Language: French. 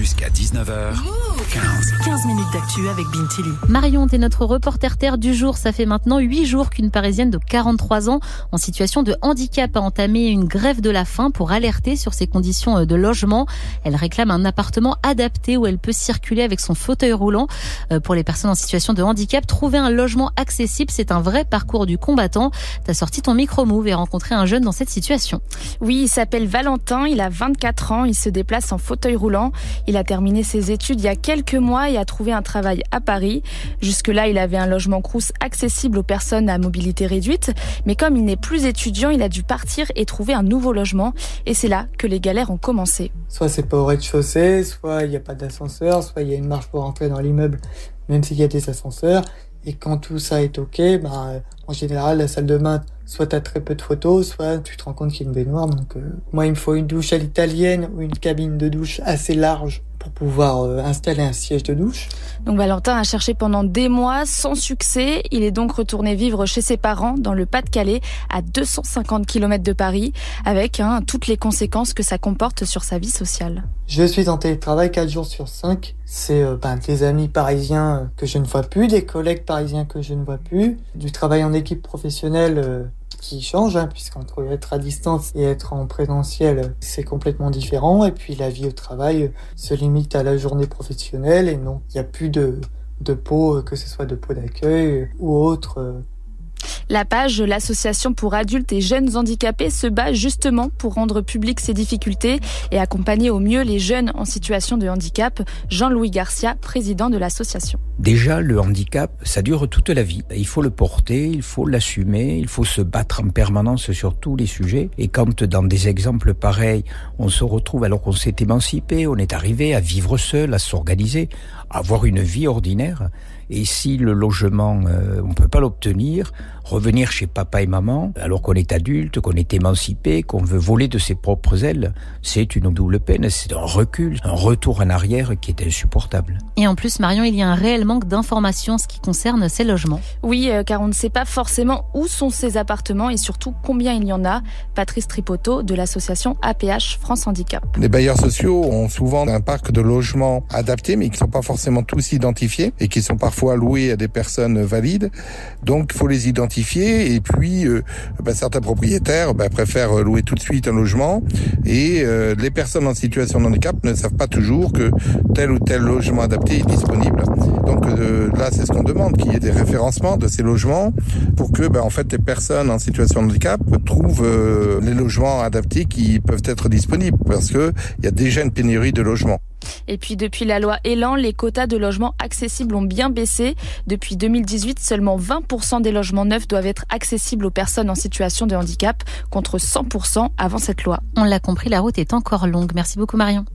Jusqu'à 19h. 15. 15 minutes d'actu avec Bintili. Marion, t'es notre reporter terre du jour. Ça fait maintenant 8 jours qu'une Parisienne de 43 ans en situation de handicap a entamé une grève de la faim pour alerter sur ses conditions de logement. Elle réclame un appartement adapté où elle peut circuler avec son fauteuil roulant. Euh, pour les personnes en situation de handicap, trouver un logement accessible, c'est un vrai parcours du combattant. T'as sorti ton micro-move et rencontré un jeune dans cette situation. Oui, il s'appelle Valentin, il a 24 ans, il se déplace en fauteuil roulant. Il a terminé ses études il y a quelques mois et a trouvé un travail à Paris. Jusque-là, il avait un logement crous accessible aux personnes à mobilité réduite, mais comme il n'est plus étudiant, il a dû partir et trouver un nouveau logement. Et c'est là que les galères ont commencé. Soit c'est pas au rez-de-chaussée, soit il n'y a pas d'ascenseur, soit il y a une marche pour entrer dans l'immeuble, même s'il y a des ascenseurs. Et quand tout ça est ok, bah, en général, la salle de bain, soit tu as très peu de photos, soit tu te rends compte qu'il y a une baignoire. Donc, euh, moi, il me faut une douche à l'italienne ou une cabine de douche assez large pour pouvoir euh, installer un siège de douche. Donc Valentin a cherché pendant des mois sans succès. Il est donc retourné vivre chez ses parents dans le Pas-de-Calais, à 250 km de Paris, avec hein, toutes les conséquences que ça comporte sur sa vie sociale. Je suis en télétravail 4 jours sur 5. C'est euh, ben, des amis parisiens euh, que je ne vois plus, des collègues parisiens que je ne vois plus, du travail en équipe professionnelle qui change, hein, puisqu'entre être à distance et être en présentiel, c'est complètement différent. Et puis la vie au travail se limite à la journée professionnelle et non, il n'y a plus de, de peau, que ce soit de peau d'accueil ou autre la page L'Association pour adultes et jeunes handicapés se bat justement pour rendre public ces difficultés et accompagner au mieux les jeunes en situation de handicap. Jean-Louis Garcia, président de l'association. Déjà, le handicap, ça dure toute la vie. Il faut le porter, il faut l'assumer, il faut se battre en permanence sur tous les sujets. Et quand dans des exemples pareils, on se retrouve alors qu'on s'est émancipé, on est arrivé à vivre seul, à s'organiser, à avoir une vie ordinaire, et si le logement, euh, on peut pas l'obtenir, revenir chez papa et maman, alors qu'on est adulte, qu'on est émancipé, qu'on veut voler de ses propres ailes, c'est une double peine, c'est un recul, un retour en arrière qui est insupportable. Et en plus, Marion, il y a un réel manque d'informations en ce qui concerne ces logements. Oui, euh, car on ne sait pas forcément où sont ces appartements et surtout combien il y en a. Patrice Tripoteau de l'association APH France Handicap. Les bailleurs sociaux ont souvent un parc de logements adaptés, mais qui ne sont pas forcément tous identifiés et qui sont parfois fois loués à des personnes valides. Donc, faut les identifier. Et puis, euh, bah, certains propriétaires bah, préfèrent louer tout de suite un logement. Et euh, les personnes en situation de handicap ne savent pas toujours que tel ou tel logement adapté est disponible. Donc euh, là, c'est ce qu'on demande, qu'il y ait des référencements de ces logements pour que, bah, en fait, les personnes en situation de handicap trouvent les logements adaptés qui peuvent être disponibles, parce que il y a déjà une pénurie de logements. Et puis depuis la loi Elan, les quotas de logements accessibles ont bien baissé. Depuis 2018, seulement 20% des logements neufs doivent être accessibles aux personnes en situation de handicap, contre 100% avant cette loi. On l'a compris, la route est encore longue. Merci beaucoup Marion.